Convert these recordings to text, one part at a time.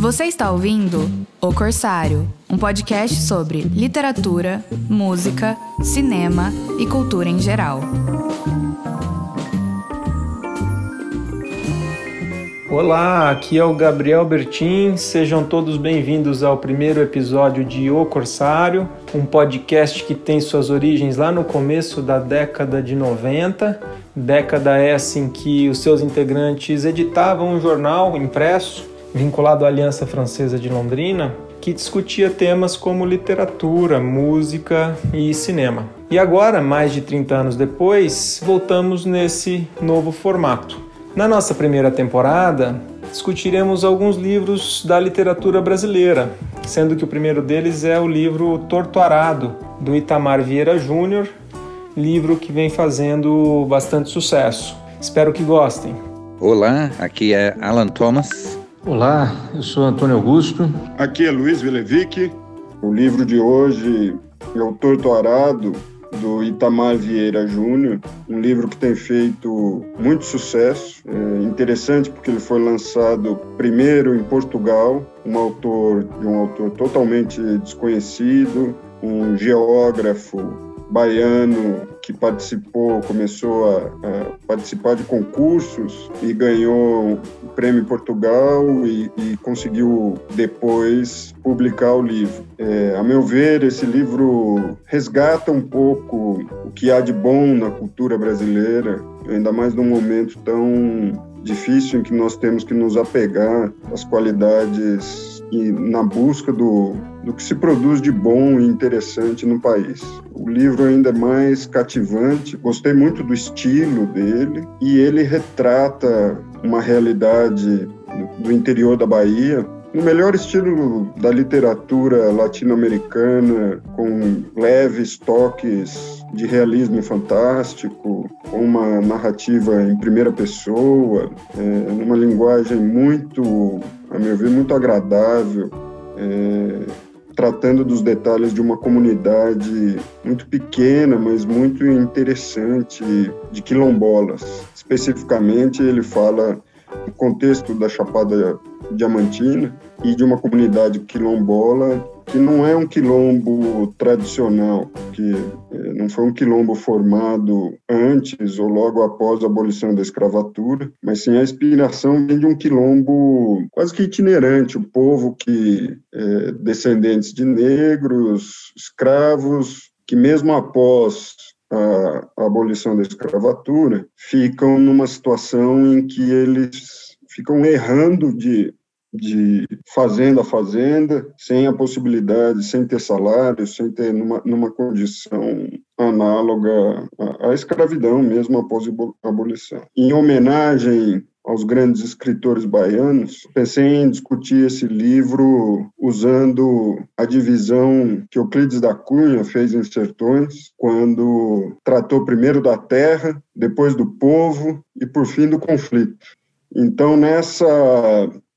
Você está ouvindo O Corsário, um podcast sobre literatura, música, cinema e cultura em geral. Olá, aqui é o Gabriel Bertin. Sejam todos bem-vindos ao primeiro episódio de O Corsário, um podcast que tem suas origens lá no começo da década de 90. Década essa em que os seus integrantes editavam um jornal impresso vinculado à Aliança Francesa de Londrina, que discutia temas como literatura, música e cinema. E agora, mais de 30 anos depois, voltamos nesse novo formato. Na nossa primeira temporada, discutiremos alguns livros da literatura brasileira, sendo que o primeiro deles é o livro Torto Arado, do Itamar Vieira Júnior, livro que vem fazendo bastante sucesso. Espero que gostem. Olá, aqui é Alan Thomas Olá, eu sou Antônio Augusto. Aqui é Luiz Velevic. O livro de hoje é O Torto Arado, do Itamar Vieira Júnior, um livro que tem feito muito sucesso. É interessante porque ele foi lançado primeiro em Portugal, um autor de um autor totalmente desconhecido, um geógrafo baiano que participou, começou a, a, participar de concursos e ganhou o prêmio Portugal e, e conseguiu depois publicar o livro. É, a meu ver, esse livro resgata um pouco o que há de bom na cultura brasileira, ainda mais num momento tão difícil em que nós temos que nos apegar às qualidades e na busca do, do que se produz de bom e interessante no país. O livro ainda é mais cativante, gostei muito do estilo dele e ele retrata uma realidade do interior da Bahia no melhor estilo da literatura latino-americana, com leves toques de realismo fantástico, com uma narrativa em primeira pessoa, é, numa linguagem muito, a meu ver, muito agradável. É, tratando dos detalhes de uma comunidade muito pequena, mas muito interessante, de quilombolas. Especificamente, ele fala no contexto da Chapada Diamantina e de uma comunidade quilombola que não é um quilombo tradicional, que eh, não foi um quilombo formado antes ou logo após a abolição da escravatura, mas sim a inspiração vem de um quilombo quase que itinerante, o povo que é descendentes de negros, escravos, que mesmo após a, a abolição da escravatura, ficam numa situação em que eles ficam errando de de fazenda a fazenda, sem a possibilidade, sem ter salário, sem ter numa, numa condição análoga à, à escravidão mesmo após a abolição. Em homenagem aos grandes escritores baianos, pensei em discutir esse livro usando a divisão que Euclides da Cunha fez em Sertões, quando tratou primeiro da terra, depois do povo e, por fim, do conflito. Então, nessa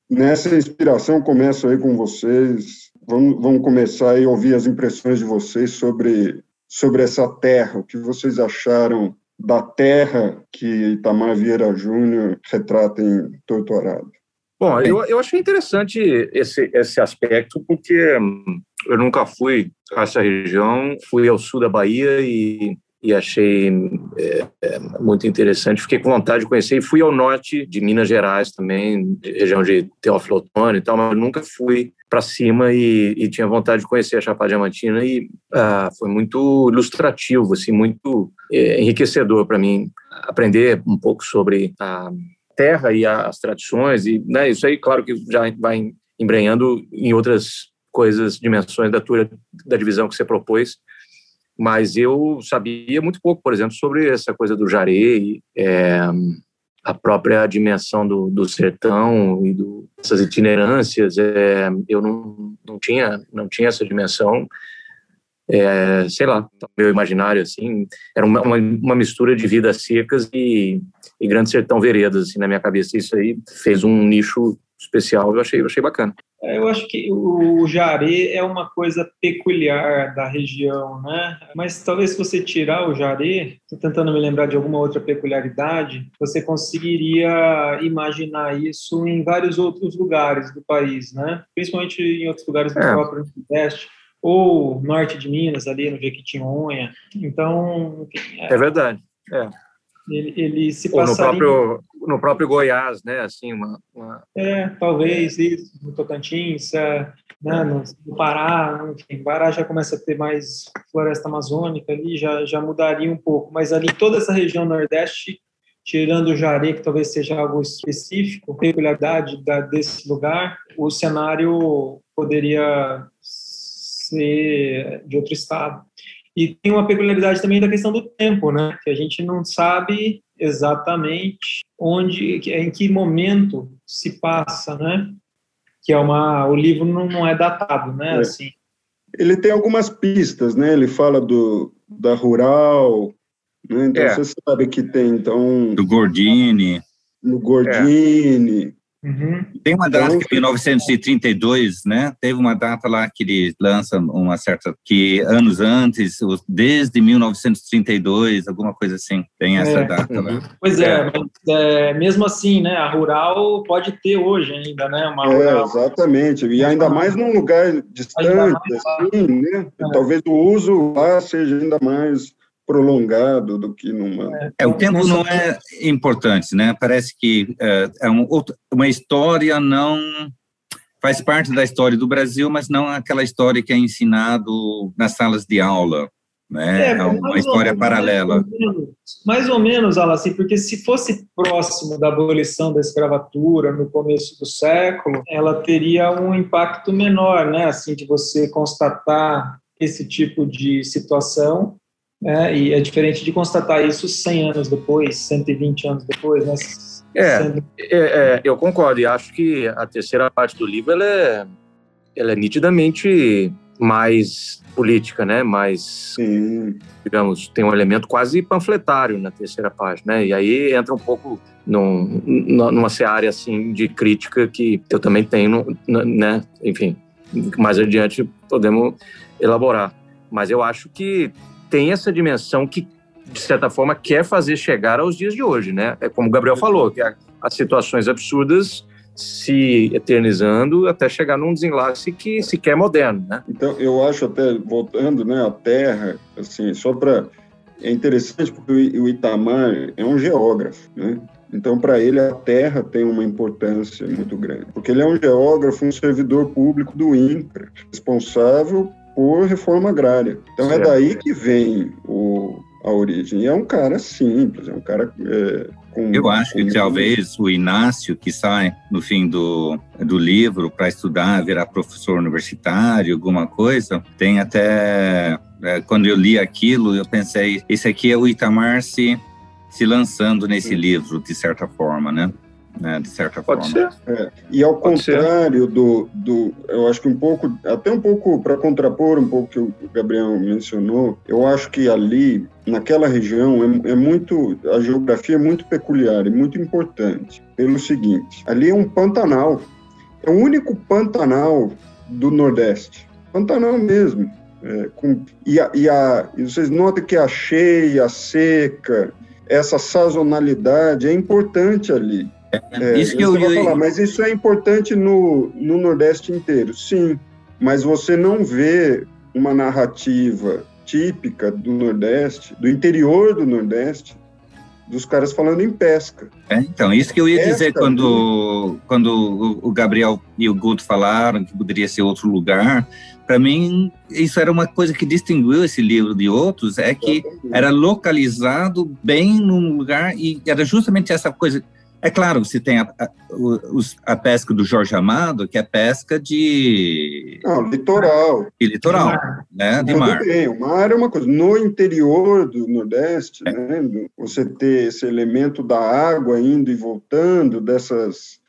Nessa inspiração, começo aí com vocês. Vamos, vamos começar a ouvir as impressões de vocês sobre, sobre essa terra. O que vocês acharam da terra que Itamar Vieira Júnior retrata em Torturado? Bom, eu, eu achei interessante esse, esse aspecto, porque hum, eu nunca fui a essa região, fui ao sul da Bahia e e achei é, é, muito interessante. Fiquei com vontade de conhecer e fui ao norte de Minas Gerais também, região de Teófilo Otoni e tal, mas nunca fui para cima e, e, tinha vontade de conhecer a Chapada Diamantina e ah, foi muito ilustrativo, assim, muito é, enriquecedor para mim aprender um pouco sobre a terra e as tradições e né, isso aí, claro que já vai embrenhando em outras coisas, dimensões da tua da divisão que você propôs, mas eu sabia muito pouco, por exemplo, sobre essa coisa do jaré, é, a própria dimensão do, do sertão e do, essas itinerâncias. É, eu não, não tinha não tinha essa dimensão. É, sei lá, meu imaginário assim era uma, uma, uma mistura de vidas secas e, e grande sertão veredas assim na minha cabeça. Isso aí fez um nicho especial, eu achei, eu achei bacana. É, eu acho que o jaré é uma coisa peculiar da região, né? Mas talvez se você tirar o jaré, estou tentando me lembrar de alguma outra peculiaridade, você conseguiria imaginar isso em vários outros lugares do país, né? Principalmente em outros lugares do é. próprio Nordeste ou norte de Minas, ali no Jequitinhonha. Então, enfim, é, é verdade. É. Ele, ele se Ou passaria... no próprio, no próprio Goiás, né? Assim, uma, uma... É, talvez isso, no Tocantins, é, né, no, no, Pará, enfim, Pará já começa a ter mais floresta amazônica ali, já, já mudaria um pouco, mas ali toda essa região nordeste, tirando o Jari, que talvez seja algo específico, peculiaridade da, desse lugar, o cenário poderia ser de outro estado. E tem uma peculiaridade também da questão do tempo, né? Que a gente não sabe exatamente onde, em que momento se passa, né? Que é uma, o livro não, não é datado, né? É. Assim. Ele tem algumas pistas, né? Ele fala do da rural, né? Então é. você sabe que tem então do Gordini, no Gordini, Uhum. Tem uma data que em 1932, né? Teve uma data lá que ele lança uma certa que anos antes, desde 1932, alguma coisa assim. Tem essa é. data lá. Pois é, é. Mas, é, mesmo assim, né? A rural pode ter hoje ainda, né? Uma é, exatamente. E ainda mais num lugar distante, mais, assim, né? É. Talvez o uso lá seja ainda mais prolongado do que numa. É, é o tempo não é importante, né? Parece que é, é um, uma história não faz parte da história do Brasil, mas não aquela história que é ensinado nas salas de aula. Né? É, é uma história menos, paralela. Mais ou menos, mais ou menos assim, porque se fosse próximo da abolição da escravatura no começo do século, ela teria um impacto menor, né? Assim, de você constatar esse tipo de situação é, e é diferente de constatar isso 100 anos depois, 120 anos depois, né? É, é, é, eu concordo e acho que a terceira parte do livro ela é, ela é nitidamente mais política, né? Mais, Sim. digamos, tem um elemento quase panfletário na terceira parte, né? E aí entra um pouco num, numa seara assim de crítica que eu também tenho, né? Enfim, mais adiante podemos elaborar. Mas eu acho que tem essa dimensão que, de certa forma, quer fazer chegar aos dias de hoje, né? É como o Gabriel falou, que as situações absurdas se eternizando até chegar num desenlace que sequer é moderno, né? Então, eu acho até, voltando, né, a Terra, assim, só para... É interessante porque o Itamar é um geógrafo, né? Então, para ele, a terra tem uma importância muito grande, porque ele é um geógrafo, um servidor público do INCRA, responsável por reforma agrária. Então é certo. é daí que vem o, a origem. E é um cara simples, é um cara é, com, Eu acho que talvez o Inácio, que sai no fim do, do livro para estudar, virar professor universitário, alguma coisa, tem até. É, quando eu li aquilo, eu pensei: esse aqui é o Itamar se, se lançando nesse livro, de certa forma, né? Né, de certa Pode forma. Ser. É. E ao Pode contrário do, do, eu acho que um pouco, até um pouco para contrapor um pouco que o Gabriel mencionou, eu acho que ali, naquela região, é, é muito, a geografia é muito peculiar e muito importante, pelo seguinte, ali é um pantanal, é o único pantanal do Nordeste, pantanal mesmo, é, com, e, a, e, a, e vocês notam que a cheia, a seca, essa sazonalidade é importante ali. É, isso que eu ia falar, mas isso é importante no, no Nordeste inteiro, sim. Mas você não vê uma narrativa típica do Nordeste, do interior do Nordeste, dos caras falando em pesca. É, então, isso que eu ia pesca, dizer quando, quando o Gabriel e o Guto falaram que poderia ser outro lugar. Para mim, isso era uma coisa que distinguiu esse livro de outros, é que era localizado bem num lugar e era justamente essa coisa é claro, você tem a, a, a, pesca do Jorge Amado, que é pesca de... Não, litoral. De litoral, de mar. né? De mar. Bem, o mar é uma coisa. No interior do Nordeste, é. né, você ter esse elemento da água indo e voltando, dessas...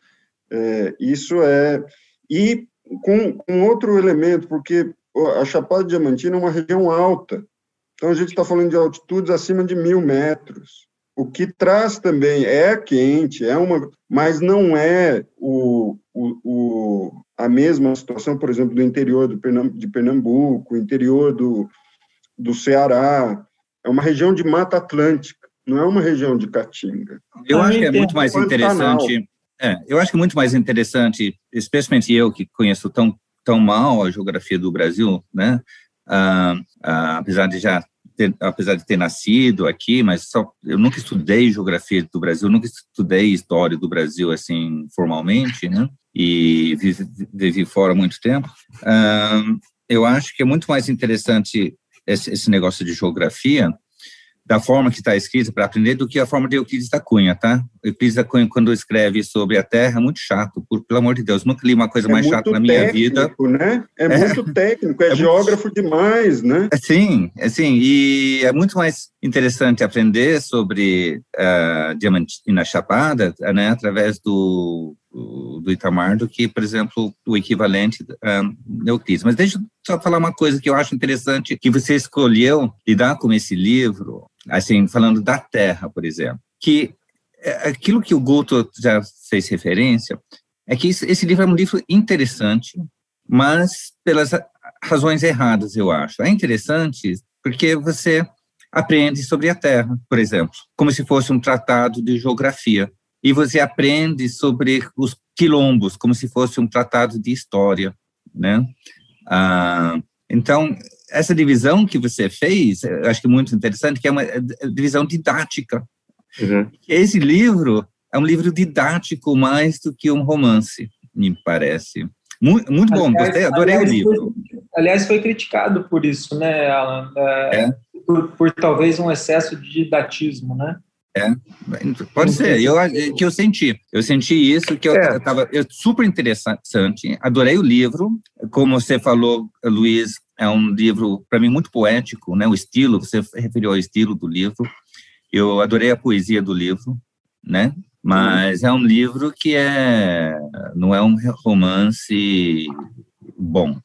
É, isso é... E com, com outro elemento, porque a Chapada Diamantina é uma região alta. Então, a gente está falando de altitudes acima de mil metros. O que traz também é quente, é uma, mas não é o, o, o, a mesma situação, por exemplo, do interior do Pernambuco, de Pernambuco, interior do, do Ceará. É uma região de Mata Atlântica, não é uma região de Caatinga. Eu acho que é muito mais interessante. É, eu acho que é muito mais interessante, especialmente eu que conheço tão tão mal a geografia do Brasil, né? Ah, ah, apesar de já ter, apesar de ter nascido aqui, mas só eu nunca estudei geografia do Brasil, nunca estudei história do Brasil assim formalmente, né? E vivi, vivi fora muito tempo. Eu acho que é muito mais interessante esse, esse negócio de geografia da forma que está escrita para aprender do que a forma de Euclides da Cunha, tá? Euclides da Cunha, quando escreve sobre a Terra, é muito chato, por, pelo amor de Deus, nunca li uma coisa é mais chata na minha vida. Né? É, é muito técnico, é, é geógrafo muito... demais, né? É, sim, é sim, e é muito mais interessante aprender sobre uh, Diamantina Chapada, né, através do do Itamar do que, por exemplo, o equivalente um, Euclides. Mas deixa eu só falar uma coisa que eu acho interessante, que você escolheu lidar com esse livro, assim, falando da Terra, por exemplo, que é, aquilo que o Guto já fez referência é que esse livro é um livro interessante, mas pelas razões erradas, eu acho. É interessante porque você aprende sobre a Terra, por exemplo, como se fosse um tratado de geografia e você aprende sobre os quilombos, como se fosse um tratado de história, né? Ah, então, essa divisão que você fez, eu acho que é muito interessante, que é uma é, é divisão didática. Uhum. Esse livro é um livro didático mais do que um romance, me parece. Muito, muito bom, aliás, gostei, adorei aliás, o livro. Foi, aliás, foi criticado por isso, né, Alan? É, é. Por, por talvez um excesso de didatismo, né? É, pode ser. Eu que eu senti, eu senti isso que eu estava é. super interessante. Adorei o livro, como você falou, Luiz, é um livro para mim muito poético, né? O estilo, você referiu ao estilo do livro. Eu adorei a poesia do livro, né? Mas é um livro que é não é um romance bom,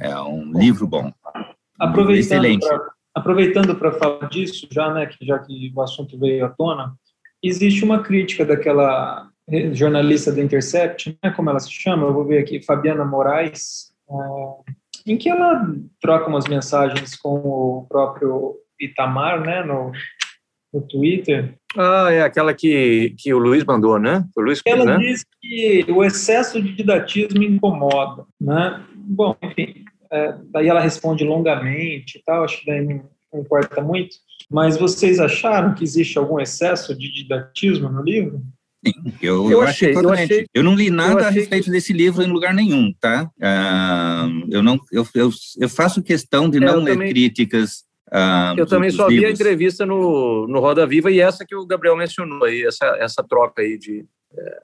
é um livro bom. Aproveitando Excelente. Pra aproveitando para falar disso, já, né, que já que o assunto veio à tona, existe uma crítica daquela jornalista do Intercept, né, como ela se chama, eu vou ver aqui, Fabiana Moraes, é, em que ela troca umas mensagens com o próprio Itamar, né, no, no Twitter. Ah, é aquela que, que o Luiz mandou, né? O Luiz, ela né? diz que o excesso de didatismo incomoda, né? Bom, enfim, é, daí ela responde longamente e tal, acho que daí não, não importa muito. Mas vocês acharam que existe algum excesso de didatismo no livro? Sim, eu, eu, achei, eu, achei, eu não li nada a respeito achei... desse livro em lugar nenhum, tá? Uh, eu não, eu, eu, eu, faço questão de é, não ler também, críticas. Uh, eu também só livros. vi a entrevista no, no Roda Viva e essa que o Gabriel mencionou aí, essa, essa troca aí de.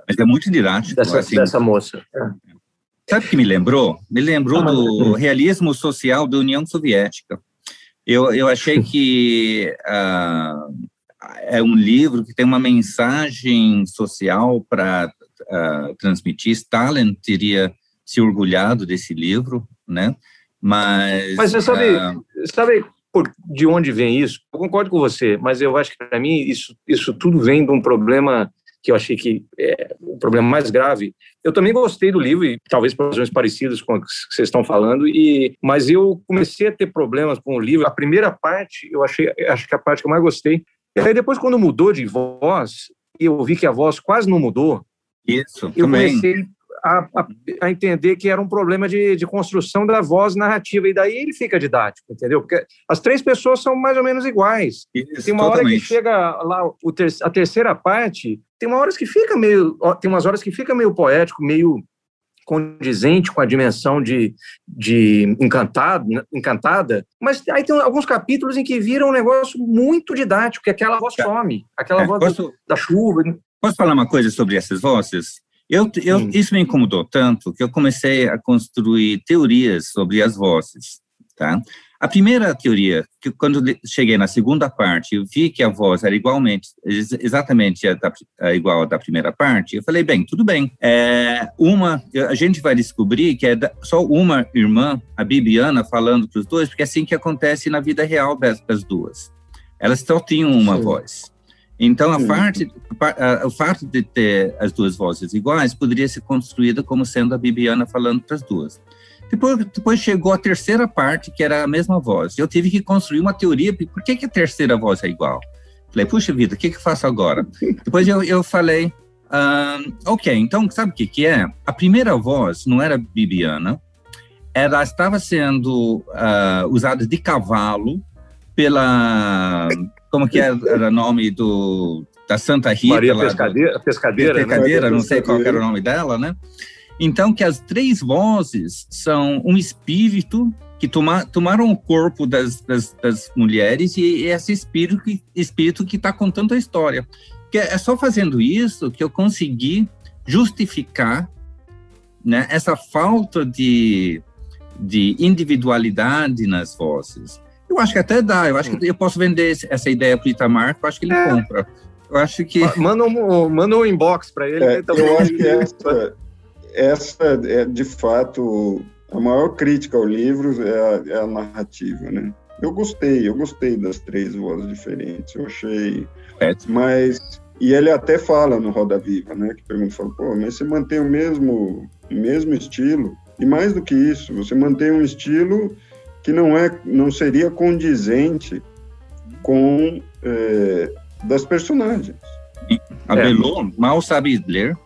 Mas é muito didático. Dessa, assim, dessa moça. É. Sabe o que me lembrou? Me lembrou do realismo social da União Soviética. Eu, eu achei que uh, é um livro que tem uma mensagem social para uh, ah, transmitir. Stalin teria se orgulhado desse livro, né? Mas. Mas você sabe, uh, sabe por, de onde vem isso? Eu concordo com você, mas eu acho que para mim isso, isso tudo vem de um problema que eu achei que é o problema mais grave. Eu também gostei do livro, e talvez por razões parecidas com as que vocês estão falando, e, mas eu comecei a ter problemas com o livro. A primeira parte, eu achei, acho que a parte que eu mais gostei. E aí depois, quando mudou de voz, e eu vi que a voz quase não mudou, Isso, eu também. comecei a, a, a, entender que era um problema de, de construção da voz narrativa, e daí ele fica didático, entendeu? Porque as três pessoas são mais ou menos iguais. Isso, tem uma totalmente. hora que chega lá o ter, a terceira parte, tem uma horas que fica meio, tem umas horas que fica meio poético, meio condizente com a dimensão de, de encantado, encantada, mas aí tem alguns capítulos em que vira um negócio muito didático, que aquela voz some, aquela é, voz posso, da chuva. Posso falar uma coisa sobre essas vozes? Eu, eu, isso me incomodou tanto que eu comecei a construir teorias sobre as vozes, tá? A primeira teoria, que quando cheguei na segunda parte, eu vi que a voz era igualmente, exatamente a da, a igual à da primeira parte, eu falei, bem, tudo bem. É, uma, a gente vai descobrir que é da, só uma irmã, a Bibiana, falando para os dois, porque é assim que acontece na vida real das, das duas. Elas só tinham uma Sim. voz. Então, a parte, a, o fato de ter as duas vozes iguais poderia ser construída como sendo a Bibiana falando para as duas. Depois, depois chegou a terceira parte, que era a mesma voz. Eu tive que construir uma teoria, por que, que a terceira voz é igual? Falei, puxa vida, o que, que eu faço agora? depois eu, eu falei, uh, ok, então sabe o que, que é? A primeira voz não era Bibiana, ela estava sendo uh, usada de cavalo pela como que era, o nome do da Santa Rita Maria lá, Pescadeira, do, pescadeira, pescadeira, né? não sei qual era o nome dela, né? Então que as três vozes são um espírito que toma, tomaram o corpo das, das, das mulheres e, e esse espírito que espírito que está contando a história. Que é só fazendo isso que eu consegui justificar né, essa falta de, de individualidade nas vozes. Eu acho que até dá. Eu acho que eu posso vender essa ideia para o Itamar, eu acho que ele é. compra. Eu acho que. Manda um, manda um inbox para ele. É, eu acho que essa, essa é, de fato, a maior crítica ao livro é a, é a, narrativa, né? Eu gostei, eu gostei das três vozes diferentes. Eu achei. É. Mas. E ele até fala no Roda Viva, né? Que pergunta, fala, pô, mas você mantém o mesmo, mesmo estilo. E mais do que isso, você mantém um estilo que não é, não seria condizente com é, das personagens. A é. Belô mal sabe ler,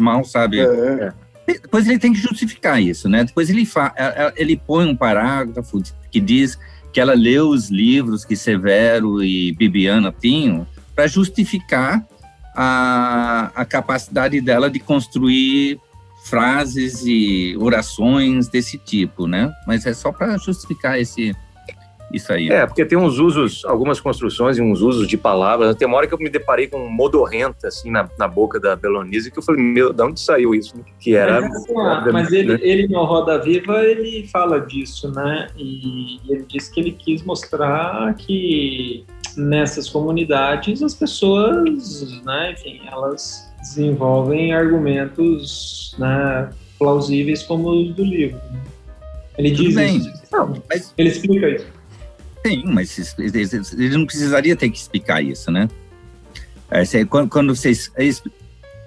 mal sabe. É. Depois ele tem que justificar isso, né? Depois ele, fa ele põe um parágrafo que diz que ela leu os livros que Severo e Bibiana tinham para justificar a, a capacidade dela de construir frases e orações desse tipo, né? Mas é só para justificar esse isso aí. É, porque tem uns usos, algumas construções e uns usos de palavras. Tem uma hora que eu me deparei com um modorrenta, assim, na, na boca da Belonise, que eu falei, meu, de onde saiu isso? Que era... Mas, assim, mas ele, né? ele no Roda Viva, ele fala disso, né? E ele diz que ele quis mostrar que nessas comunidades as pessoas, né, enfim, elas desenvolvem argumentos né, plausíveis como os do livro. Ele Tudo diz bem. isso. Não, mas... Ele explica isso. Sim, mas ele não precisaria ter que explicar isso, né? É, quando, vocês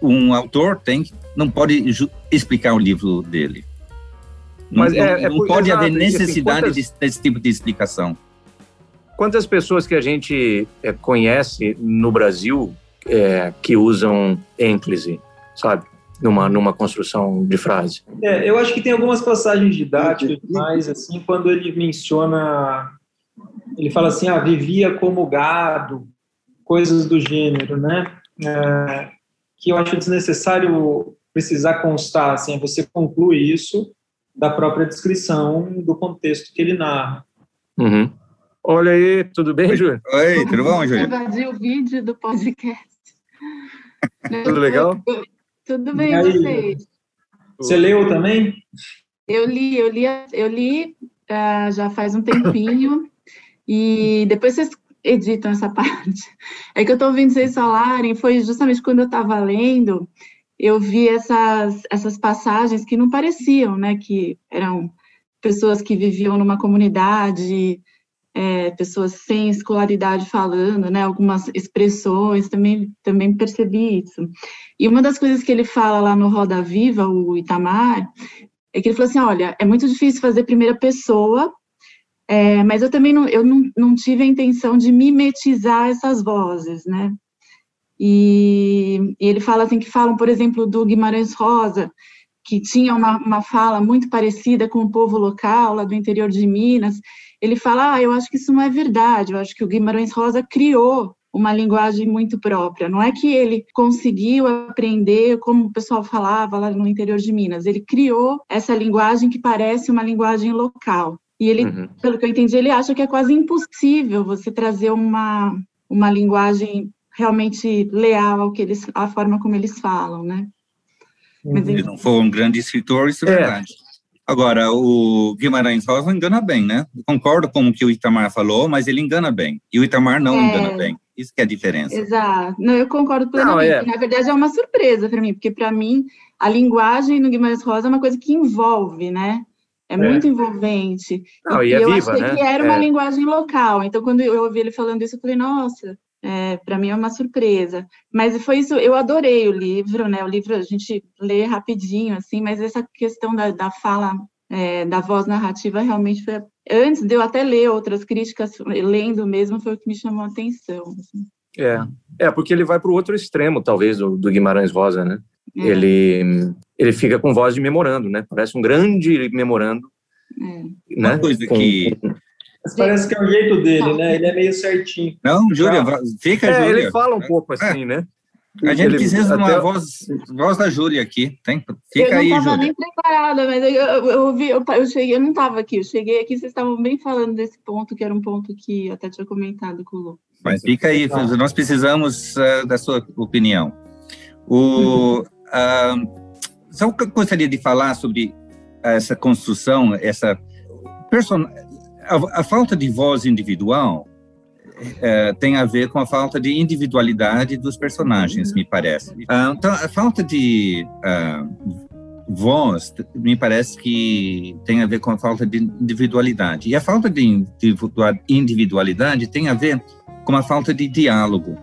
um autor tem não pode explicar o livro dele. Não, mas é, não, não é, pode exato, haver assim, necessidade assim, quantas, desse tipo de explicação. Quantas pessoas que a gente é, conhece no Brasil é, que usam ênclise, sabe? Numa, numa construção de frase. É, eu acho que tem algumas passagens didáticas, mas assim, quando ele menciona, ele fala assim, ah, vivia como gado, coisas do gênero, né? É, que eu acho desnecessário precisar constar, assim, você conclui isso da própria descrição do contexto que ele narra. Uhum. Olha aí, tudo bem, Júlio? Oi, tudo bom, Júlio? Invadir o vídeo do podcast. Tudo legal? Tudo bem, e vocês? Você leu também? Eu li, eu li, eu li uh, já faz um tempinho e depois vocês editam essa parte. É que eu estou ouvindo vocês falarem, foi justamente quando eu estava lendo, eu vi essas, essas passagens que não pareciam, né, que eram pessoas que viviam numa comunidade é, pessoas sem escolaridade falando, né, algumas expressões, também, também percebi isso. E uma das coisas que ele fala lá no Roda Viva, o Itamar, é que ele falou assim, olha, é muito difícil fazer primeira pessoa, é, mas eu também não, eu não, não tive a intenção de mimetizar essas vozes, né, e, e ele fala assim, que falam, por exemplo, do Guimarães Rosa, que tinha uma, uma fala muito parecida com o povo local, lá do interior de Minas, ele fala, ah, eu acho que isso não é verdade, eu acho que o Guimarães Rosa criou uma linguagem muito própria. Não é que ele conseguiu aprender como o pessoal falava lá no interior de Minas. Ele criou essa linguagem que parece uma linguagem local. E ele, uhum. pelo que eu entendi, ele acha que é quase impossível você trazer uma, uma linguagem realmente leal ao que eles, à forma como eles falam, né? Mas, ele não foi um grande escritor, isso é, é. verdade. Agora, o Guimarães Rosa engana bem, né? Eu concordo com o que o Itamar falou, mas ele engana bem. E o Itamar não é. engana bem. Isso que é a diferença. Exato. Não, eu concordo plenamente. Não, é. Na verdade, é uma surpresa para mim, porque para mim, a linguagem no Guimarães Rosa é uma coisa que envolve, né? É, é. muito envolvente. Não, e, e é eu viva, achei né? que era uma é. linguagem local. Então, quando eu ouvi ele falando isso, eu falei, nossa, é, para mim é uma surpresa. Mas foi isso, eu adorei o livro, né? O livro a gente lê rapidinho, assim, mas essa questão da, da fala, é, da voz narrativa, realmente foi. Antes de eu até ler outras críticas, lendo mesmo, foi o que me chamou a atenção. Assim. É, é porque ele vai para o outro extremo, talvez, do, do Guimarães Rosa, né? É. Ele, ele fica com voz de memorando, né? Parece um grande memorando. É. Né? Uma coisa com, que mas parece que é o jeito dele, né? Ele é meio certinho. Não, Júlia, fica, é, Júlia. Ele fala um pouco assim, é. né? A gente ele, precisa de uma voz, voz da Júlia aqui. Tem, fica aí, Júlia. Eu não estava nem preparada, mas eu, eu, eu, vi, eu, eu, cheguei, eu não estava aqui, eu cheguei aqui, vocês estavam bem falando desse ponto, que era um ponto que eu até tinha comentado com o Lu. Mas fica aí, nós precisamos uh, da sua opinião. O, uh, só que eu gostaria de falar sobre essa construção, essa person a, a falta de voz individual é, tem a ver com a falta de individualidade dos personagens, me parece. Ah, então, a falta de uh, voz, me parece que tem a ver com a falta de individualidade. E a falta de individualidade tem a ver com a falta de diálogo.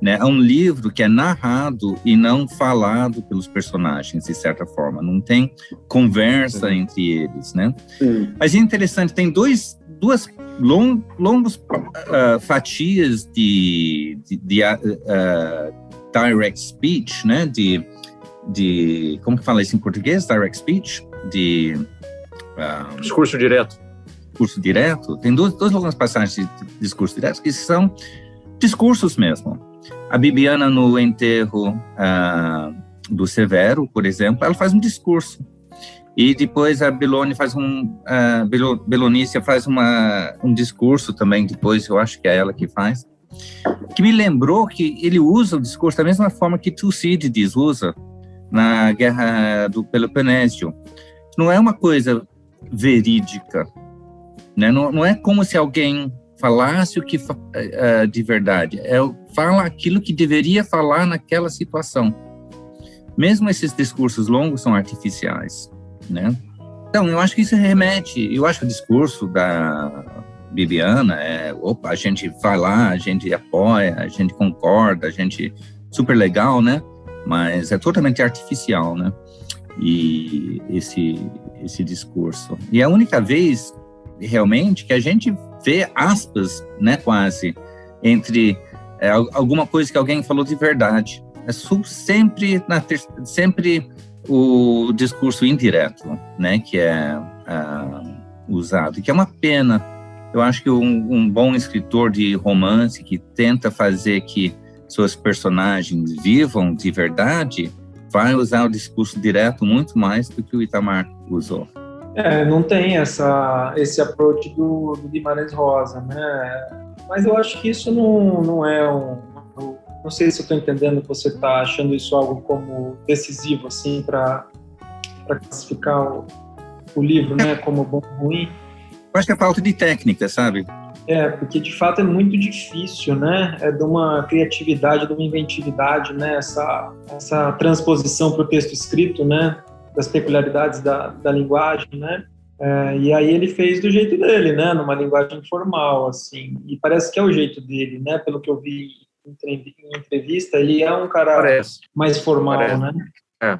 Né? É um livro que é narrado e não falado pelos personagens, de certa forma. Não tem conversa entre eles, né? Mas é interessante, tem dois, duas long, longos uh, fatias de, de, de uh, direct speech, né? De, de como que fala isso em português? Direct speech, de discurso direto. Discurso direto. Tem duas, duas longas passagens de discurso direto que são discursos mesmo. A Bibiana, no enterro uh, do Severo, por exemplo, ela faz um discurso. E depois a Belone faz um. A Belonícia faz uma, um discurso também, depois eu acho que é ela que faz, que me lembrou que ele usa o discurso da mesma forma que Tucídides usa na Guerra do Peloponnésio. Não é uma coisa verídica, né? não, não é como se alguém falasse o que uh, de verdade, é fala aquilo que deveria falar naquela situação. Mesmo esses discursos longos são artificiais, né? Então, eu acho que isso remete, eu acho que o discurso da Bibiana é, opa, a gente vai lá, a gente apoia, a gente concorda, a gente super legal, né? Mas é totalmente artificial, né? E esse esse discurso. E é a única vez realmente que a gente vê aspas, né, quase, entre é, alguma coisa que alguém falou de verdade. É sempre, na sempre o discurso indireto, né, que é uh, usado, que é uma pena. Eu acho que um, um bom escritor de romance que tenta fazer que suas personagens vivam de verdade vai usar o discurso direto muito mais do que o Itamar usou. É, não tem essa, esse approach do, do Guimarães Rosa, né? Mas eu acho que isso não, não é um. Não sei se eu estou entendendo que você está achando isso algo como decisivo, assim, para classificar o, o livro, né, como bom ou ruim. Eu acho que é falta de técnica, sabe? É, porque de fato é muito difícil, né? É de uma criatividade, de uma inventividade, né? Essa, essa transposição para o texto escrito, né? Das peculiaridades da, da linguagem, né? É, e aí ele fez do jeito dele, né? Numa linguagem informal, assim. E parece que é o jeito dele, né? Pelo que eu vi em entrevista, ele é um cara parece. mais formal, parece. né? É.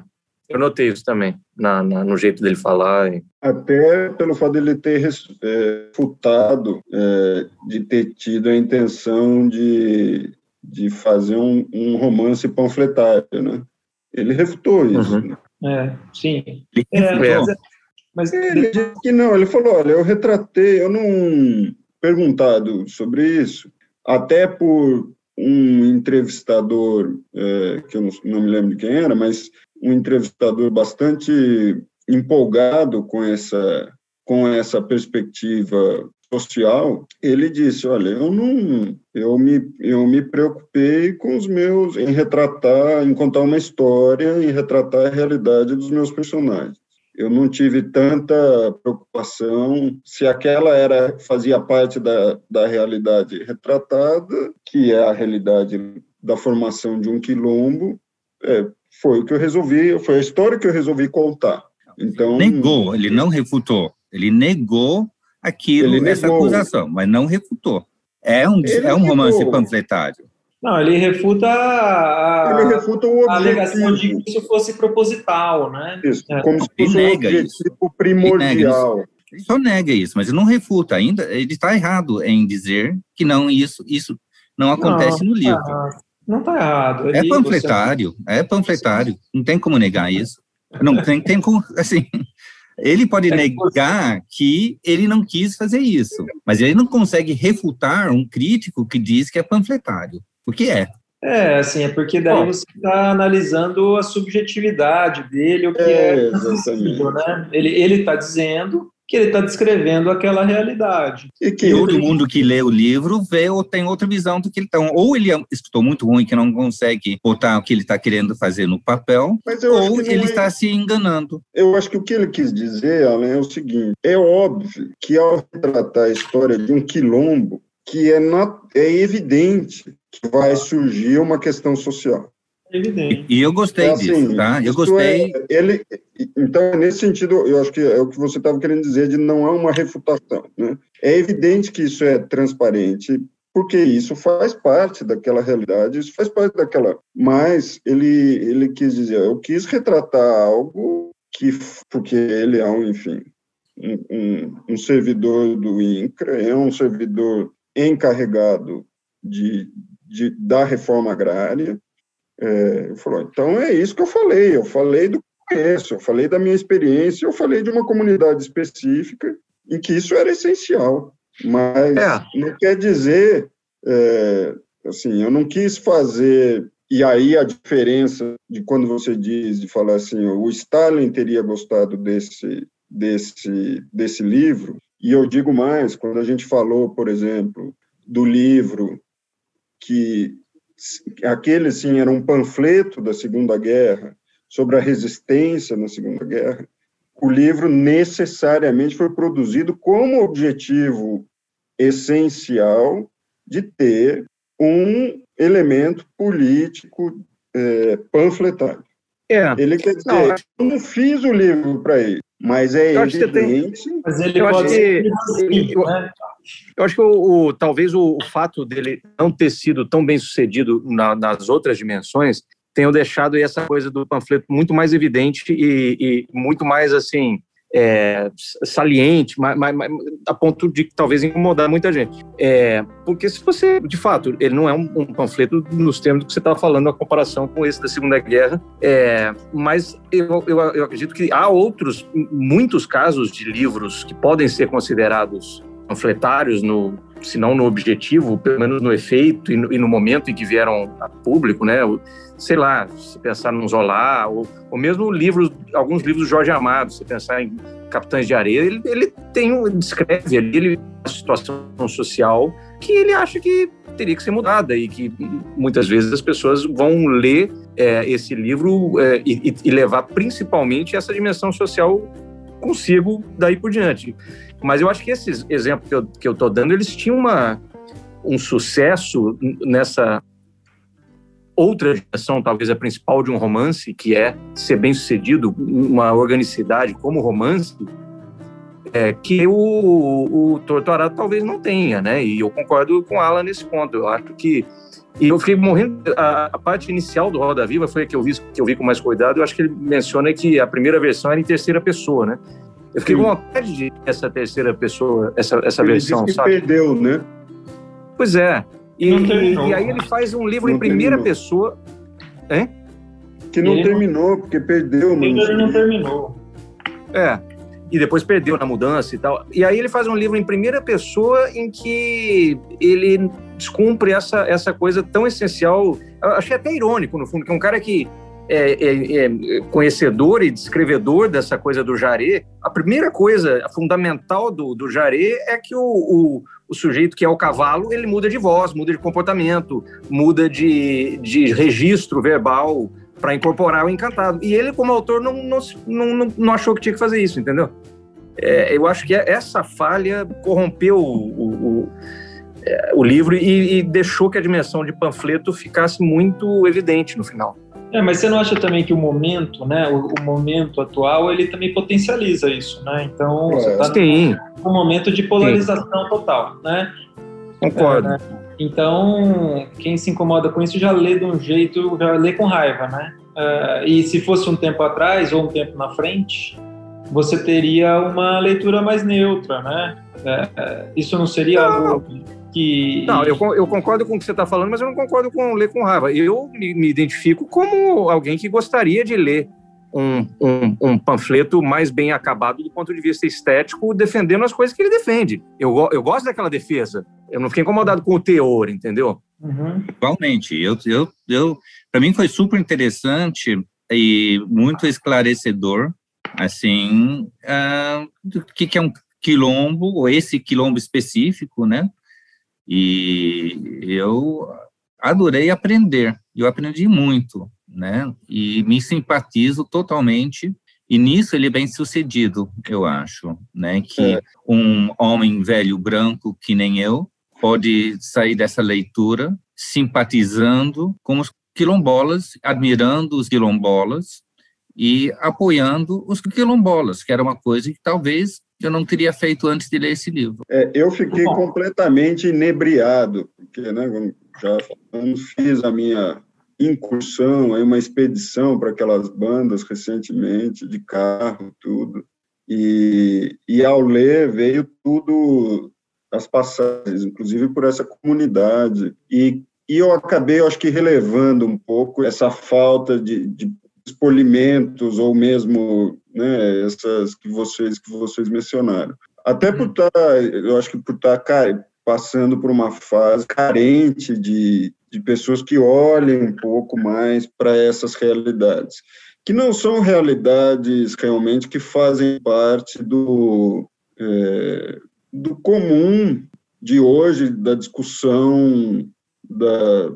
Eu notei isso também, na, na, no jeito dele falar. E... Até pelo fato dele ter é, refutado, é, de ter tido a intenção de, de fazer um, um romance panfletário, né? Ele refutou isso. Uhum. Né? É, sim. É, mas, é, mas ele disse que não, ele falou, olha, eu retratei, eu não perguntado sobre isso, até por um entrevistador, é, que eu não, não, me lembro de quem era, mas um entrevistador bastante empolgado com essa, com essa perspectiva social, ele disse, olha, eu não, eu me, eu me preocupei com os meus, em retratar, em contar uma história, em retratar a realidade dos meus personagens. Eu não tive tanta preocupação se aquela era fazia parte da, da realidade retratada, que é a realidade da formação de um quilombo, é, foi o que eu resolvi, foi a história que eu resolvi contar. Então negou, ele não refutou, ele negou aquilo, essa acusação, mas não refutou. É um, é um romance panfletário. Não, ele refuta a, ele refuta o a alegação de que isso fosse proposital, né? Isso, é. como se fosse um objetivo isso. primordial. Ele, ele só nega isso, mas ele não refuta ainda. Ele está errado em dizer que não isso isso não acontece não, no livro. Não está errado. Ele, é panfletário, você... é panfletário. Não tem como negar isso. Não tem, tem como, assim, ele pode é negar que ele não quis fazer isso, mas ele não consegue refutar um crítico que diz que é panfletário, o que é. É, assim, é porque daí Bom, você está analisando a subjetividade dele, o que é, é né? Ele está dizendo que ele está descrevendo aquela realidade. E que todo ele... mundo que lê o livro vê ou tem outra visão do que ele está. Ou ele escutou muito ruim que não consegue botar o que ele está querendo fazer no papel, ou ele é... está se enganando. Eu acho que o que ele quis dizer, Alan, é o seguinte: é óbvio que ao retratar a história de um quilombo, que é, not... é evidente que vai surgir uma questão social. Evidente. E, eu gostei é assim, disso, tá? Eu gostei. É, ele, então, nesse sentido, eu acho que é o que você estava querendo dizer de não é uma refutação. Né? É evidente que isso é transparente, porque isso faz parte daquela realidade, isso faz parte daquela. Mas ele, ele quis dizer, eu quis retratar algo que, porque ele é um, enfim, um, um, um servidor do INCRA, é um servidor encarregado de, de, da reforma agrária, é, ele falou, então é isso que eu falei, eu falei do começo, eu falei da minha experiência, eu falei de uma comunidade específica em que isso era essencial, mas é. não quer dizer, é, assim, eu não quis fazer, e aí a diferença de quando você diz, de falar assim, o Stalin teria gostado desse, desse, desse livro, e eu digo mais, quando a gente falou, por exemplo, do livro que aquele sim era um panfleto da Segunda Guerra sobre a resistência na Segunda Guerra. O livro necessariamente foi produzido como objetivo essencial de ter um elemento político é, panfletário. É. Ele quer dizer, não, eu não fiz o livro para ele, mas é eu evidente. Tem, mas ele eu pode acho que, eu, né? eu, acho que o, o talvez o, o, fato dele não ter sido tão bem sucedido na, nas outras dimensões tenha deixado essa coisa do panfleto muito mais evidente e, e muito mais assim é, saliente, mas, mas, mas, a ponto de talvez incomodar muita gente. É, porque se você, de fato, ele não é um, um panfleto nos termos que você estava falando, a comparação com esse da Segunda Guerra, é, mas eu, eu, eu acredito que há outros, muitos casos de livros que podem ser considerados panfletários no se não no objetivo, pelo menos no efeito e no, e no, momento em que vieram a público, né? Sei lá, se pensar num Zola, ou, ou mesmo livros, alguns livros do Jorge Amado, se pensar em Capitães de Areia, ele, ele tem um, descreve ali ele, a situação social que ele acha que teria que ser mudada e que muitas vezes as pessoas vão ler é, esse livro é, e, e levar principalmente essa dimensão social consigo daí por diante. Mas eu acho que esses exemplos que eu, que eu tô dando, eles tinham uma, um sucesso nessa outra direção, talvez a principal de um romance, que é ser bem sucedido, uma organicidade como romance, é, que o, o Torturado talvez não tenha, né? E eu concordo com Alan nesse ponto. Eu acho que e eu fiquei morrendo. A, a, parte inicial do Roda Viva foi a que eu vi que eu vi com mais cuidado. Eu acho que ele menciona que a primeira versão era em terceira pessoa, né? Eu fiquei com vontade de essa terceira pessoa, essa, essa ele versão, disse que sabe? perdeu, né? Pois é. E, e, aí ele faz um livro não em primeira terminou. pessoa. Hein? Que não ele terminou, porque perdeu, mano. Ele não terminou. É. E depois perdeu na mudança e tal. E aí ele faz um livro em primeira pessoa em que ele descumpre essa, essa coisa tão essencial. Eu achei até irônico, no fundo, que um cara que é, é, é, conhecedor e descrevedor dessa coisa do jaré, a primeira coisa fundamental do, do jaré é que o, o, o, sujeito que é o cavalo, ele muda de voz, muda de comportamento, muda de, de registro verbal para incorporar o encantado. E ele, como autor, não, não, não, não achou que tinha que fazer isso, entendeu? É, eu acho que essa falha corrompeu o, o, é, o livro e, e deixou que a dimensão de panfleto ficasse muito evidente no final. É, mas você não acha também que o momento, né, o, o momento atual, ele também potencializa isso, né? Então, é, você está num um momento de polarização Sim. total, né? Concordo. É, então, quem se incomoda com isso já lê de um jeito, já lê com raiva, né? Uh, e se fosse um tempo atrás ou um tempo na frente, você teria uma leitura mais neutra, né? Uh, isso não seria não, algo que. Não, eu, eu concordo com o que você está falando, mas eu não concordo com ler com raiva. Eu me, me identifico como alguém que gostaria de ler um, um, um, panfleto mais bem acabado do ponto de vista estético, defendendo as coisas que ele defende. Eu, eu gosto daquela defesa. Eu não fiquei incomodado com o teor, entendeu? Uhum. Igualmente. Eu, eu, eu, Para mim foi super interessante e muito esclarecedor, assim, uh, do que, que é um quilombo, ou esse quilombo específico, né? E eu adorei aprender. Eu aprendi muito né? E me simpatizo totalmente. E nisso ele é bem sucedido, eu acho, né? Que é. um homem velho branco que nem eu pode sair dessa leitura simpatizando com os quilombolas, admirando os quilombolas e apoiando os quilombolas, que era uma coisa que talvez eu não teria feito antes de ler esse livro. É, eu fiquei Bom. completamente inebriado, porque né, já fiz a minha incursão, aí uma expedição para aquelas bandas recentemente, de carro, tudo. E, e ao ler veio tudo, as passagens, inclusive por essa comunidade. E, e eu acabei, eu acho que, relevando um pouco essa falta de, de expolimentos ou mesmo né, essas que vocês que vocês mencionaram. Até por estar, tá, eu acho que por estar tá passando por uma fase carente de, de pessoas que olhem um pouco mais para essas realidades, que não são realidades realmente que fazem parte do, é, do comum de hoje, da discussão da,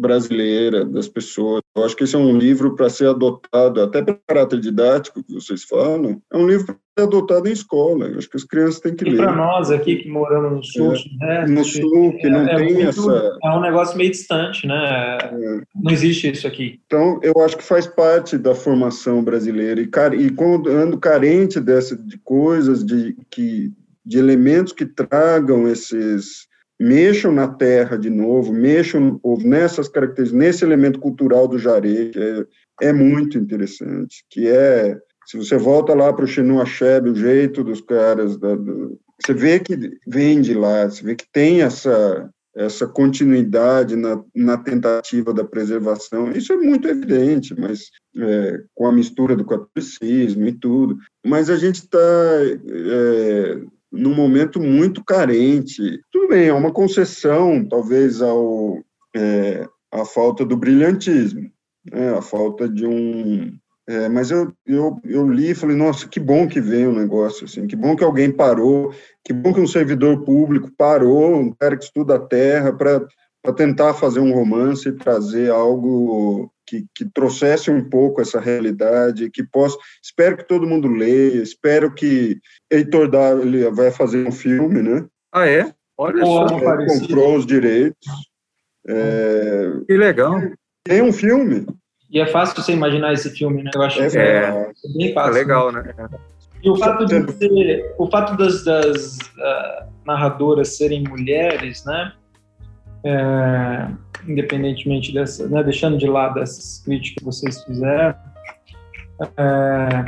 brasileira, das pessoas. Eu acho que esse é um livro para ser adotado, até pelo caráter didático que vocês falam, é um livro para ser adotado em escola. Eu acho que as crianças têm que e ler. para nós aqui que moramos no Sul, é, né? No Sul, que não é, tem muito, essa... É um negócio meio distante, né? É. Não existe isso aqui. Então, eu acho que faz parte da formação brasileira. E, e quando ando carente dessa, de coisas, de, que, de elementos que tragam esses mexam na terra de novo, mexam no povo, nessas características, nesse elemento cultural do Jaré, que é, é muito interessante, que é, se você volta lá para o Chinua Achebe, o jeito dos caras, da, do, você vê que vem de lá, você vê que tem essa, essa continuidade na, na tentativa da preservação, isso é muito evidente, mas é, com a mistura do catolicismo e tudo, mas a gente está... É, num momento muito carente. Tudo bem, é uma concessão, talvez, ao, é, à falta do brilhantismo, né, a falta de um. É, mas eu, eu, eu li e falei, nossa, que bom que veio o negócio, assim, que bom que alguém parou, que bom que um servidor público parou, um cara que estuda a terra, para tentar fazer um romance e trazer algo que, que, trouxesse um pouco essa realidade, que possa. Espero que todo mundo leia, espero que Heitor Dali vai fazer um filme, né? Ah, é? Olha só. É, comprou os direitos. É, que legal. Tem um filme. E é fácil você imaginar esse filme, né? Eu acho é, que é, é bem fácil. É legal, né? E o fato, de ser, o fato das, das uh, narradoras serem mulheres, né? É, independentemente dessa, né, deixando de lado essas críticas que vocês fizeram, é,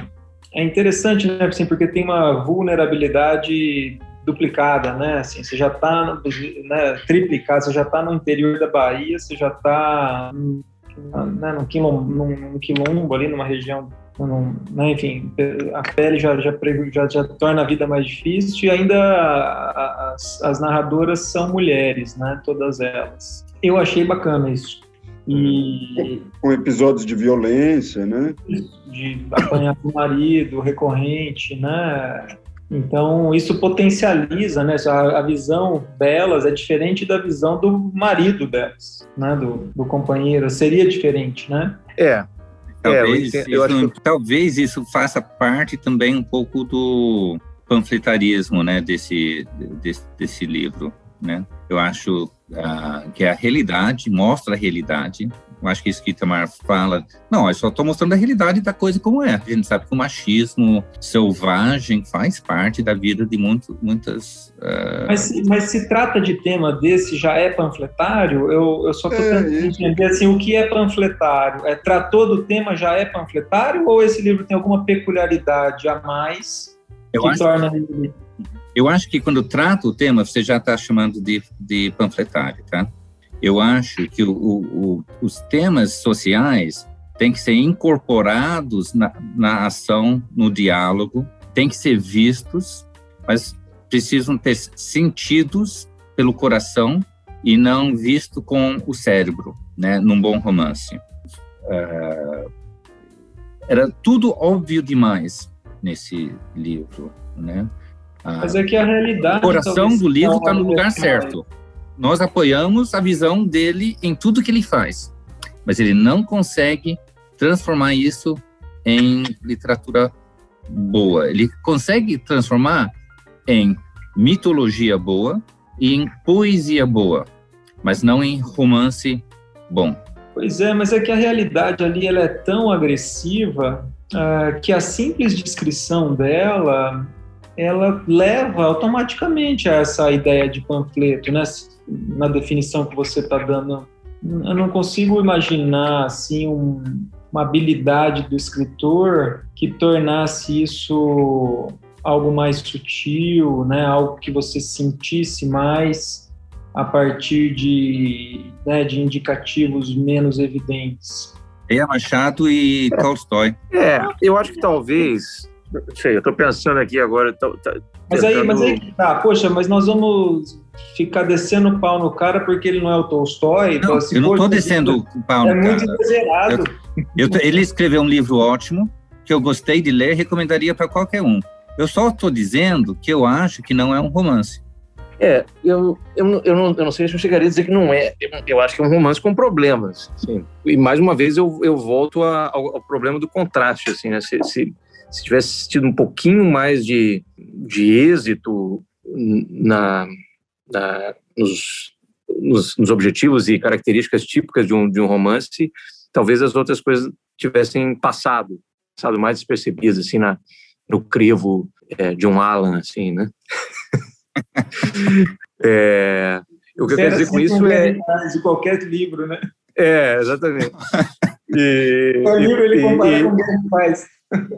é interessante, né, assim, porque tem uma vulnerabilidade duplicada, né, assim, você já está, né, triplicado, você já está no interior da Bahia, você já está né, num, quilombo, num quilombo ali, numa região não, né, enfim, a pele já, já, já, já, torna a vida mais difícil e ainda as, as narradoras são mulheres, né, todas elas. Eu achei bacana isso. E... Com episódios de violência, né? De apanhar o marido recorrente, né? Então, isso potencializa, né? A, a, visão delas é diferente da visão do marido delas, né? Do, do companheiro. Seria diferente, né? É, Talvez, é, eu, isso, que... talvez isso faça parte também um pouco do panfletarismo, né, desse, desse, desse livro, né? Eu acho uh, que a realidade mostra a realidade Eu acho que isso que Itamar fala. Não, eu só estou mostrando a realidade da coisa como é. A gente sabe que o machismo selvagem faz parte da vida de muito, muitas. Uh... Mas, mas, se trata de tema desse, já é panfletário? Eu, eu só estou é, tentando entender assim, o que é panfletário. É, tratou do tema, já é panfletário? Ou esse livro tem alguma peculiaridade a mais eu que torna ele. Eu acho que quando trata o tema, você já está chamando de, de panfletário, tá? Eu acho que o, o, os temas sociais têm que ser incorporados na, na ação, no diálogo, têm que ser vistos, mas precisam ter sentidos pelo coração e não visto com o cérebro, né, num bom romance. Uh, era tudo óbvio demais nesse livro, né? Mas é que a realidade... O coração do livro está no lugar certo nós apoiamos a visão dele em tudo que ele faz, mas ele não consegue transformar isso em literatura boa. Ele consegue transformar em mitologia boa e em poesia boa, mas não em romance bom. Pois é, mas é que a realidade ali ela é tão agressiva uh, que a simples descrição dela ela leva automaticamente a essa ideia de panfleto, né? Na definição que você está dando, eu não consigo imaginar assim um, uma habilidade do escritor que tornasse isso algo mais sutil, né? Algo que você sentisse mais a partir de, né, de indicativos menos evidentes. É Machado e Tolstói. É, eu acho que talvez sei, eu estou pensando aqui agora. Mas aí, mas aí tá, poxa, mas nós vamos ficar descendo o pau no cara porque ele não é o Tolstói. Não, assim, eu não estou descendo o pau é no cara. É muito exagerado. Eu, eu, ele escreveu um livro ótimo que eu gostei de ler, recomendaria para qualquer um. Eu só estou dizendo que eu acho que não é um romance. É, eu, eu, eu, não, eu não sei se eu chegaria a dizer que não é. Eu, eu acho que é um romance com problemas. Assim. E mais uma vez eu, eu volto a, ao, ao, problema do contraste. Assim, né? se, se, se tivesse tido um pouquinho mais de, de êxito na, na nos, nos, nos, objetivos e características típicas de um, de um romance, talvez as outras coisas tivessem passado, passado mais despercebidas, assim, na, no crivo é, de um Alan, assim, né? é, o que eu quero dizer com isso é... De qualquer livro, né? É, exatamente. E, o livro ele compara e, com o que faz.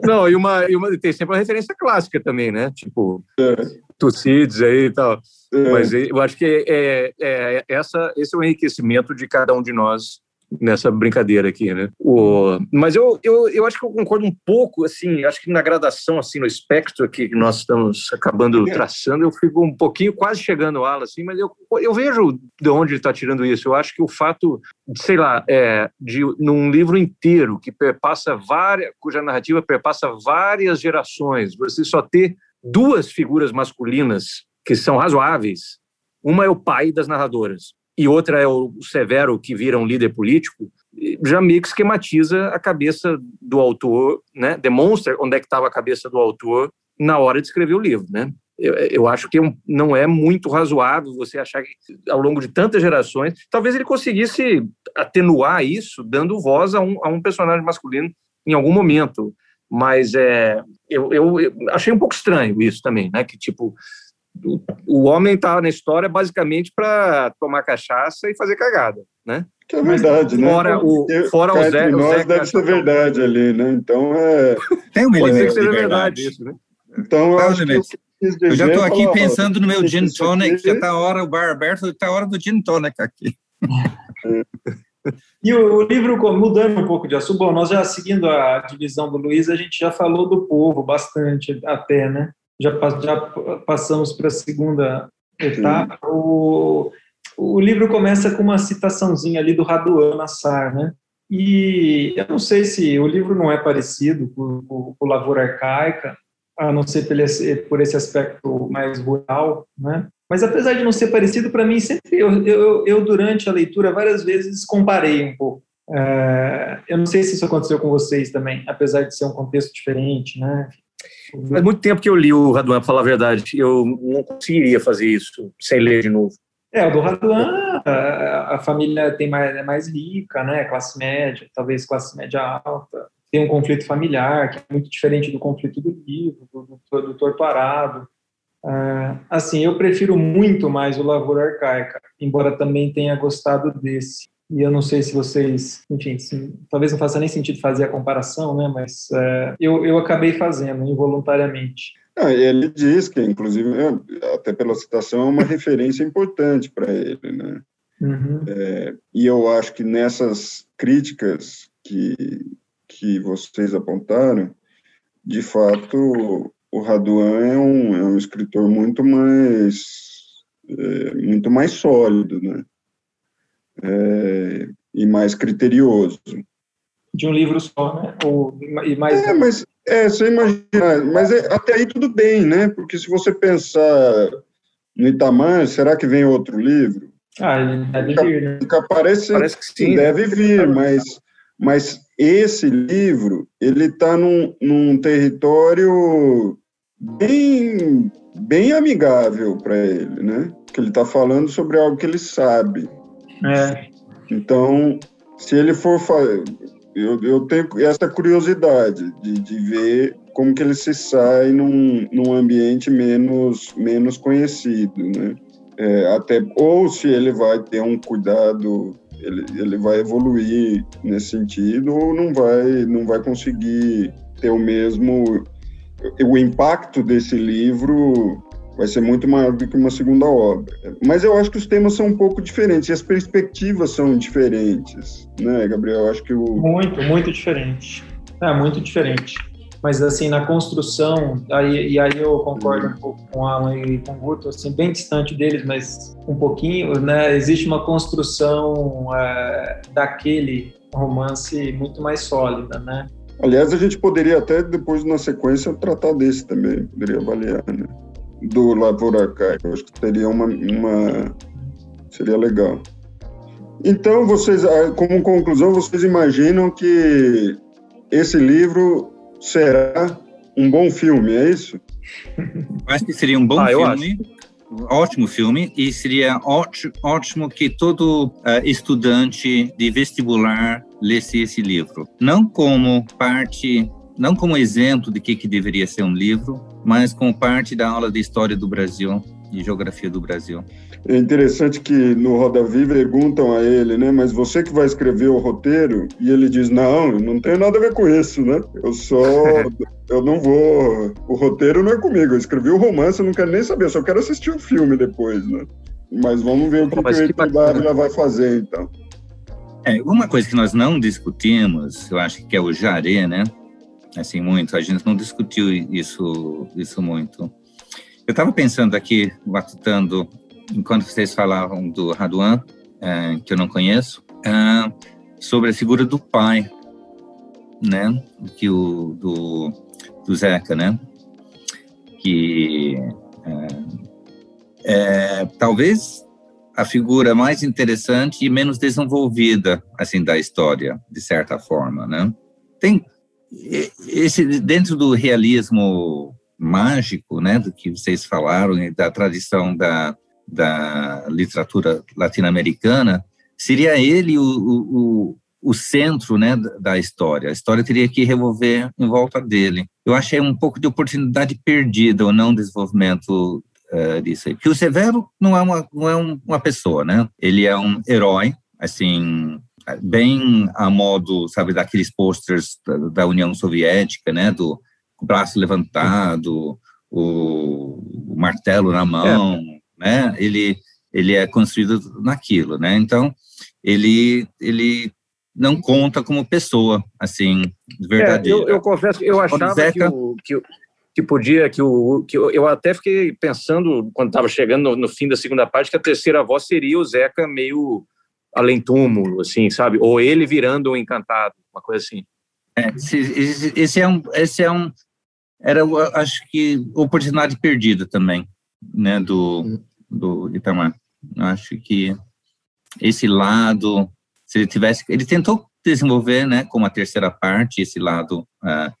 Não, e uma, e uma, tem sempre uma referência clássica também, né? Tipo, é. Tucídides aí e tal. É. Mas eu acho que é, é, essa, esse é o enriquecimento de cada um de nós nessa brincadeira aqui, né? O, mas eu, eu, eu acho que eu concordo um pouco, assim, acho que na gradação, assim, no espectro que nós estamos acabando traçando, eu fico um pouquinho quase chegando lá, assim, mas eu, eu vejo de onde ele está tirando isso. Eu acho que o fato, sei lá, é, de num livro inteiro que perpassa várias, cuja narrativa perpassa várias gerações, você só ter duas figuras masculinas que são razoáveis. Uma é o pai das narradoras, e outra é o Severo, que vira um líder político, já meio que esquematiza a cabeça do autor, né? demonstra onde é que estava a cabeça do autor na hora de escrever o livro. Né? Eu, eu acho que não é muito razoável você achar que, ao longo de tantas gerações, talvez ele conseguisse atenuar isso, dando voz a um, a um personagem masculino em algum momento. Mas é, eu, eu, eu achei um pouco estranho isso também, né? Que tipo, o, homem está na história basicamente para tomar cachaça e fazer cagada, né? Que é verdade, né? Fora o, fora o Zé, nós o Zé deve ser verdade ali, né? Então é. Tem um Pode ser que seja verdade. verdade isso, né? Então eu, acho que eu, eu já estou aqui falar, pensando no meu gin tonic, já está a hora, o bar aberto, está a hora do gin tonic aqui. E o, o, livro, mudando um pouco de assunto, bom, nós já seguindo a divisão do Luiz, a gente já falou do povo bastante até, né? Já, já passamos para a segunda etapa. O, o livro começa com uma citaçãozinha ali do Raduan Nassar, né? E eu não sei se o livro não é parecido com, com, com Lavoura Arcaica, a não ser por esse, por esse aspecto mais rural, né? Mas apesar de não ser parecido, para mim sempre eu, eu, eu, durante a leitura várias vezes comparei um pouco. É, eu não sei se isso aconteceu com vocês também, apesar de ser um contexto diferente, né? Faz muito tempo que eu li o Raduan, para falar a verdade. Eu não conseguiria fazer isso sem ler de novo. É, o do Raduan, a, família tem mais, é mais rica, né? Classe média, talvez classe média alta. Tem um conflito familiar que é muito diferente do conflito do livro, do, do, do torturado. Uh, assim, eu prefiro muito mais o Lavoura Arcaica, embora também tenha gostado desse. E eu não sei se vocês, enfim, talvez não faça nem sentido fazer a comparação, né? Mas uh, eu, eu acabei fazendo involuntariamente. Ah, ele diz que, inclusive, é, até pela citação, é uma referência importante para ele, né? Uhum. É, e eu acho que nessas críticas que, que vocês apontaram, de fato, o Raduan é um, é um escritor muito mais é, muito mais sólido, né? É, e mais criterioso. De um livro só, né? Ou, e mais... É, mas é, você imagina, mas é, até aí tudo bem, né? Porque se você pensar no Itamar, será que vem outro livro? Ah, ele deve vir, né? Parece, Parece que sim. Deve vir, mas, mas esse livro, ele está num, num território bem, bem amigável para ele, né? Que ele está falando sobre algo que ele sabe. É. Então, se ele for eu, eu tenho essa curiosidade de, de ver como que ele se sai num, num ambiente menos, menos conhecido, né? É, até, ou se ele vai ter um cuidado, ele, ele vai evoluir nesse sentido, ou não vai, não vai conseguir ter o mesmo... O impacto desse livro vai ser muito maior do que uma segunda obra. Mas eu acho que os temas são um pouco diferentes e as perspectivas são diferentes, né, Gabriel? Eu acho que o muito, muito diferente. É muito diferente. Mas assim na construção, aí, e aí eu concordo um pouco com Alan e com o Guto, assim bem distante deles, mas um pouquinho, né? Existe uma construção é, daquele romance muito mais sólida, né? Aliás, a gente poderia até depois na sequência tratar desse também, poderia avaliar, né? Do Lavoura Arcaico. Acho que seria uma, uma seria legal. Então, vocês, ah, como conclusão, vocês imaginam que esse livro será um bom filme, é isso? Acho que seria um bom ah, filme, ótimo filme, e seria ótimo, ótimo que todo uh, estudante de vestibular lesse esse livro. Não como parte não como exemplo de que, que deveria ser um livro, mas como parte da aula de História do Brasil e Geografia do Brasil. É interessante que no Roda Viva perguntam a ele, né? Mas você que vai escrever o roteiro? E ele diz: Não, não tem nada a ver com isso, né? Eu só. eu não vou. O roteiro não é comigo. Eu escrevi o romance, eu não quero nem saber, eu só quero assistir o filme depois, né? Mas vamos ver o que, Mas que, que o vai fazer, então. É, uma coisa que nós não discutimos, eu acho que é o Jaré, né? Assim muito. A gente não discutiu isso isso muito. Eu estava pensando aqui, matutando, enquanto vocês falavam do Raduan, é, que eu não conheço, é, sobre a figura do pai, né? Que o do, do Zeca, né? Que é, é, talvez a figura mais interessante e menos desenvolvida assim da história, de certa forma, né? Tem esse dentro do realismo mágico, né, do que vocês falaram da tradição da, da literatura latino-americana, seria ele o, o, o centro, né, da história. A história teria que revolver em volta dele. Eu achei um pouco de oportunidade perdida ou não desenvolvimento uh, disso aí. Porque o Severo não é uma não é um, uma pessoa, né? Ele é um herói, assim, bem a modo, sabe, daqueles posters da, da União Soviética, né, do braço levantado, o, o martelo na mão, é. né, ele, ele é construído naquilo, né, então ele, ele não conta como pessoa, assim, verdadeira. É, eu, eu, confesso que eu achava Zeca... que, o, que, que podia, que o que eu, eu até fiquei pensando quando estava chegando no, no, fim da segunda parte que a terceira voz seria o Zeca meio além túmulo, assim, sabe? Ou ele virando um encantado, uma coisa assim. É, esse, é um, esse é um, era, acho que, oportunidade perdida também, né, do, do Itamar. Acho que esse lado, se ele tivesse, ele tentou desenvolver, né, como a terceira parte, esse lado uh,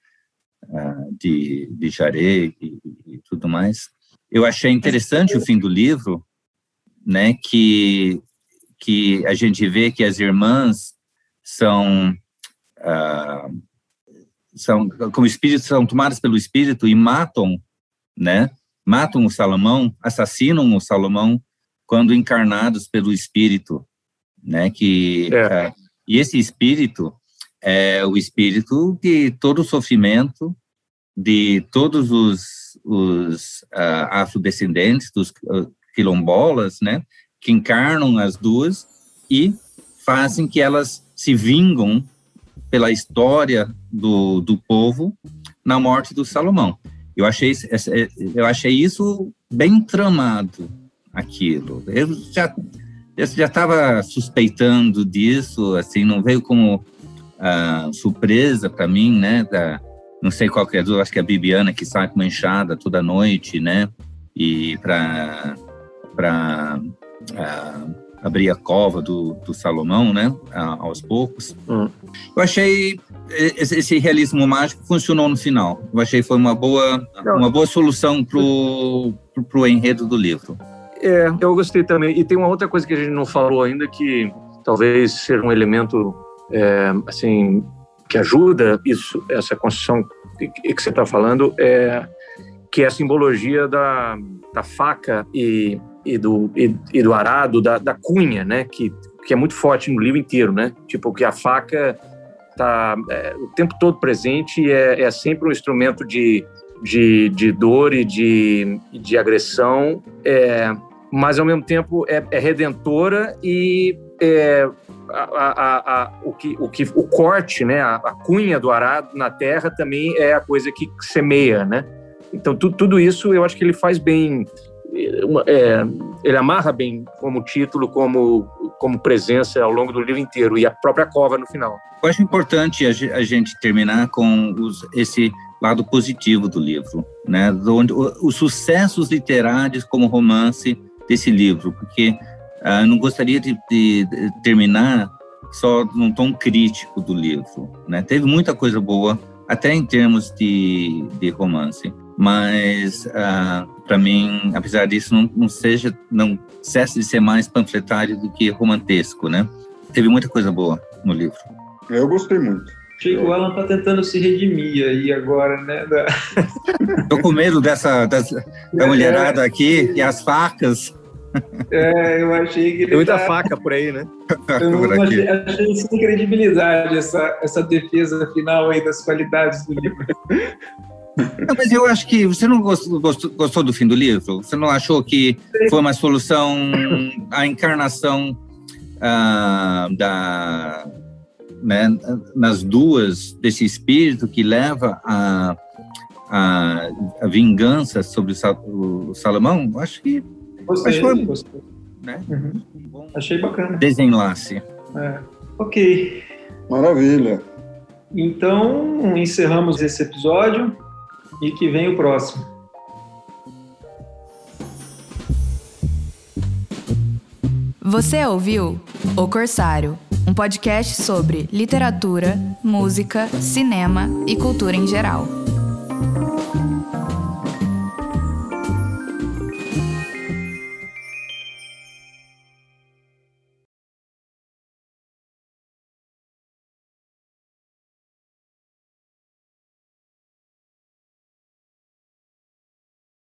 uh, de, de Jaré e, e tudo mais. Eu achei interessante o fim do livro, né, que que a gente vê que as irmãs são ah, são como espíritos são tomadas pelo espírito e matam, né? Matam o Salomão, assassinam o Salomão quando encarnados pelo espírito, né? Que é. uh, e esse espírito é o espírito de todo o sofrimento de todos os, os uh, afrodescendentes, dos uh, quilombolas, né? Que encarnam as duas e fazem que elas se vingam pela história do, do povo na morte do Salomão. Eu achei, eu achei isso bem tramado, aquilo. Eu já eu já estava suspeitando disso, assim, não veio como uh, surpresa para mim, né? Da, não sei qual que é, acho que é a Bibiana que sai com uma enxada toda noite, né? E para abrir a cova do, do Salomão, né, aos poucos. Hum. Eu achei esse, esse, realismo mágico funcionou no final. Eu achei que foi uma boa, uma boa solução pro, pro, pro enredo do livro. É, eu gostei também. E tem uma outra coisa que a gente não falou ainda que talvez seja um elemento é, assim que ajuda isso, essa construção que, que você está falando, é que é a simbologia da, da faca e e do, e, e do arado, da, da, cunha, né? Que, que é muito forte no livro inteiro, né? Tipo, que a faca tá é, o tempo todo presente e é, é sempre um instrumento de, de, de dor e de, de agressão, é, mas ao mesmo tempo é, é redentora e é, a, a, a, o, que, o, que, o corte, né, a, cunha do arado na terra também é a coisa que semeia, né? Então, tu, tudo isso eu acho que ele faz bem é, ele amarra bem como título, como, como presença ao longo do livro inteiro e a própria cova no final. Eu acho importante a gente terminar com os, esse lado positivo do livro, né? Onde, os sucessos literários como romance desse livro, porque uh, não gostaria de, de, terminar só num tom crítico do livro, né? Teve muita coisa boa, até em termos de, de romance mas ah, para mim, apesar disso, não, não, seja, não cesse de ser mais panfletário do que romantesco, né? Teve muita coisa boa no livro. Eu gostei muito. Achei que o Alan tá tentando se redimir aí agora, né? Da... Tô com medo dessa, dessa da mulherada aqui e as facas. É, eu achei que ele Tem muita tá... faca por aí, né? Eu achei, achei sem credibilidade essa, essa defesa final aí das qualidades do livro. Não, mas eu acho que você não gostou, gostou, gostou, do fim do livro? Você não achou que foi uma solução a encarnação ah, da né, nas duas desse espírito que leva a, a, a vingança sobre o, Salomão? Acho que gostei, acho que gostei. Né? Uhum. Um Achei bacana. Desenlace. É. Ok. Maravilha. Então, encerramos esse episódio e que vem o próximo. Você ouviu O Corsário, um podcast sobre literatura, música, cinema e cultura em geral.